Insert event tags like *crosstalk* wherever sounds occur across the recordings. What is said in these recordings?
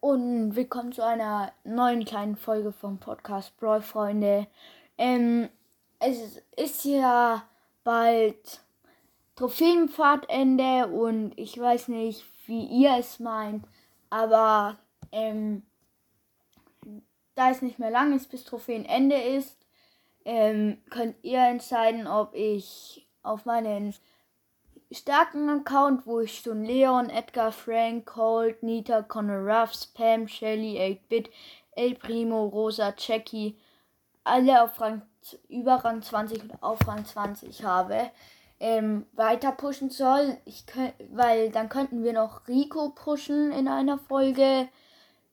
und willkommen zu einer neuen kleinen Folge vom Podcast Brawl Freunde. Ähm, es ist ja bald Trophäenpfadende und ich weiß nicht, wie ihr es meint, aber ähm, da es nicht mehr lang ist, bis Trophäenende ist, ähm, könnt ihr entscheiden, ob ich auf meinen starken Account, wo ich schon Leon, Edgar, Frank, Colt, Nita, Connor Ruff, Spam, Shelly, 8-Bit, El Primo, Rosa, Jackie, alle auf Rang, über Rang 20 und auf Rang 20 habe, ähm, weiter pushen soll. Ich könnt, weil dann könnten wir noch Rico pushen in einer Folge,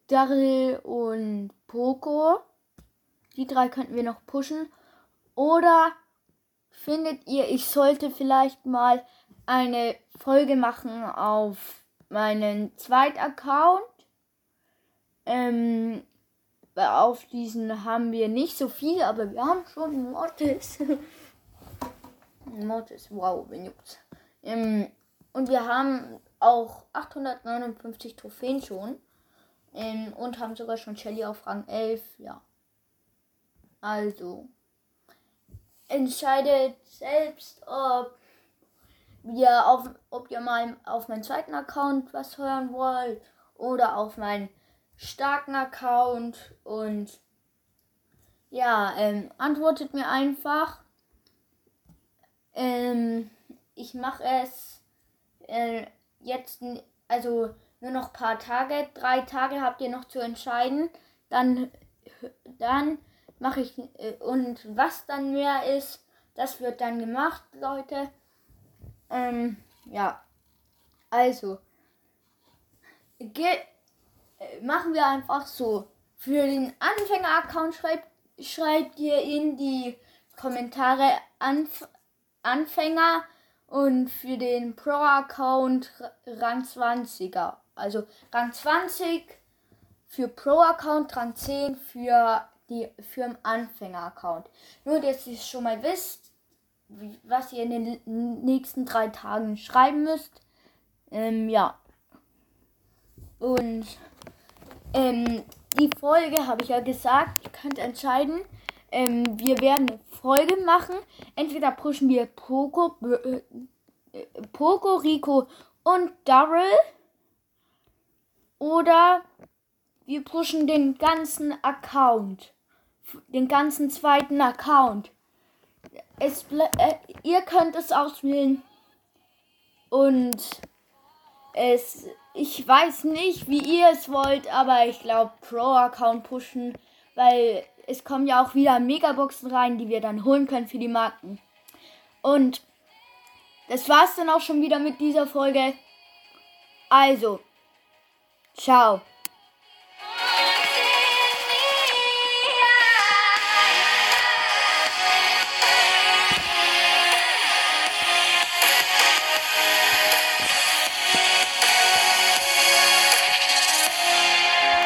Daryl und Poco. Die drei könnten wir noch pushen. Oder findet ihr, ich sollte vielleicht mal eine Folge machen auf meinen zweiten Account. Ähm, auf diesen haben wir nicht so viel, aber wir haben schon Mortis. *laughs* Mortis, wow, bin juckt. Ähm, und wir haben auch 859 Trophäen schon. Ähm, und haben sogar schon Shelly auf Rang 11, ja. Also, entscheidet selbst, ob ihr auf, ob ihr mal auf meinen zweiten Account was hören wollt oder auf meinen starken Account und ja, ähm, antwortet mir einfach. Ähm, ich mache es äh, jetzt, also nur noch ein paar Tage, drei Tage habt ihr noch zu entscheiden. Dann, dann mache ich, äh, und was dann mehr ist, das wird dann gemacht, Leute. Ähm, ja. Also. machen wir einfach so. Für den Anfänger-Account schreibt, schreibt ihr in die Kommentare Anf Anfänger und für den Pro-Account Rang 20er. Also Rang 20 für Pro-Account, Rang 10 für die für den Anfänger-Account. Nur, dass ihr schon mal wisst, was ihr in den nächsten drei Tagen schreiben müsst. Ähm, ja. Und ähm, die Folge habe ich ja gesagt, ihr könnt entscheiden. Ähm, wir werden eine Folge machen. Entweder pushen wir Poco, äh, Poco, Rico und Daryl. Oder wir pushen den ganzen Account. Den ganzen zweiten Account es äh, ihr könnt es auswählen. Und es ich weiß nicht, wie ihr es wollt, aber ich glaube Pro-Account pushen, weil es kommen ja auch wieder Megaboxen rein, die wir dann holen können für die Marken. Und das war's dann auch schon wieder mit dieser Folge. Also, ciao.